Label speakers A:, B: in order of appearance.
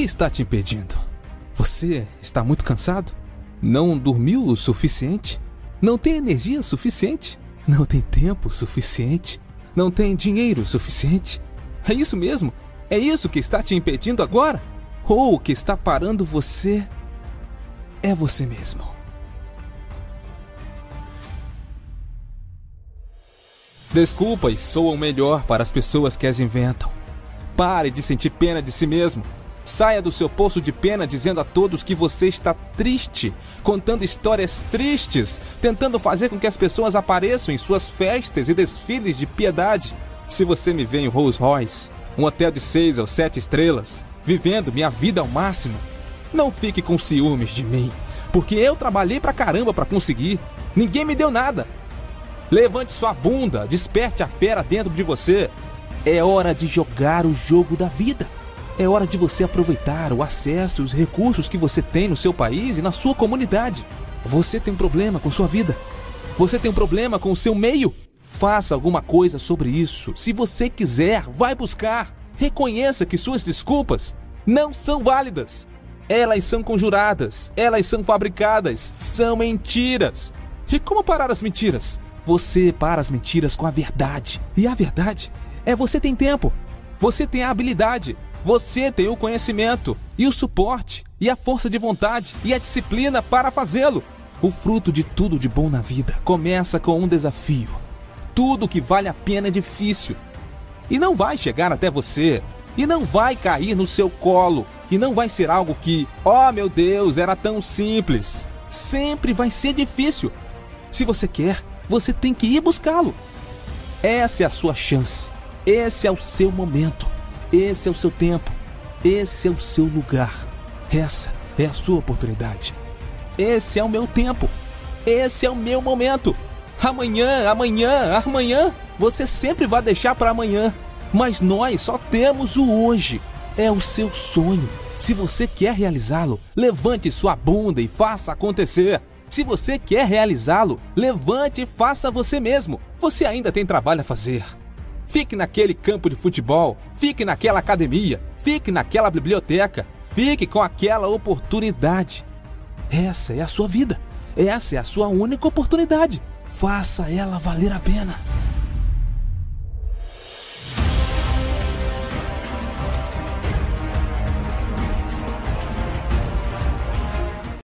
A: que está te impedindo? Você está muito cansado? Não dormiu o suficiente? Não tem energia suficiente? Não tem tempo suficiente? Não tem dinheiro suficiente? É isso mesmo? É isso que está te impedindo agora? Ou o que está parando você é você mesmo? Desculpas soam melhor para as pessoas que as inventam. Pare de sentir pena de si mesmo. Saia do seu poço de pena dizendo a todos que você está triste, contando histórias tristes, tentando fazer com que as pessoas apareçam em suas festas e desfiles de piedade. Se você me vê em Rolls Royce, um hotel de seis ou sete estrelas, vivendo minha vida ao máximo, não fique com ciúmes de mim, porque eu trabalhei pra caramba para conseguir. Ninguém me deu nada. Levante sua bunda, desperte a fera dentro de você. É hora de jogar o jogo da vida. É hora de você aproveitar o acesso e os recursos que você tem no seu país e na sua comunidade. Você tem um problema com sua vida? Você tem um problema com o seu meio? Faça alguma coisa sobre isso. Se você quiser, vai buscar. Reconheça que suas desculpas não são válidas. Elas são conjuradas, elas são fabricadas, são mentiras. E como parar as mentiras? Você para as mentiras com a verdade. E a verdade é você tem tempo, você tem a habilidade, você tem o conhecimento e o suporte e a força de vontade e a disciplina para fazê-lo. O fruto de tudo de bom na vida começa com um desafio. Tudo que vale a pena é difícil. E não vai chegar até você. E não vai cair no seu colo. E não vai ser algo que, oh meu Deus, era tão simples. Sempre vai ser difícil. Se você quer, você tem que ir buscá-lo. Essa é a sua chance. Esse é o seu momento. Esse é o seu tempo. Esse é o seu lugar. Essa é a sua oportunidade. Esse é o meu tempo. Esse é o meu momento. Amanhã, amanhã, amanhã, você sempre vai deixar para amanhã. Mas nós só temos o hoje. É o seu sonho. Se você quer realizá-lo, levante sua bunda e faça acontecer. Se você quer realizá-lo, levante e faça você mesmo. Você ainda tem trabalho a fazer. Fique naquele campo de futebol, fique naquela academia, fique naquela biblioteca, fique com aquela oportunidade. Essa é a sua vida. Essa é a sua única oportunidade. Faça ela valer a pena.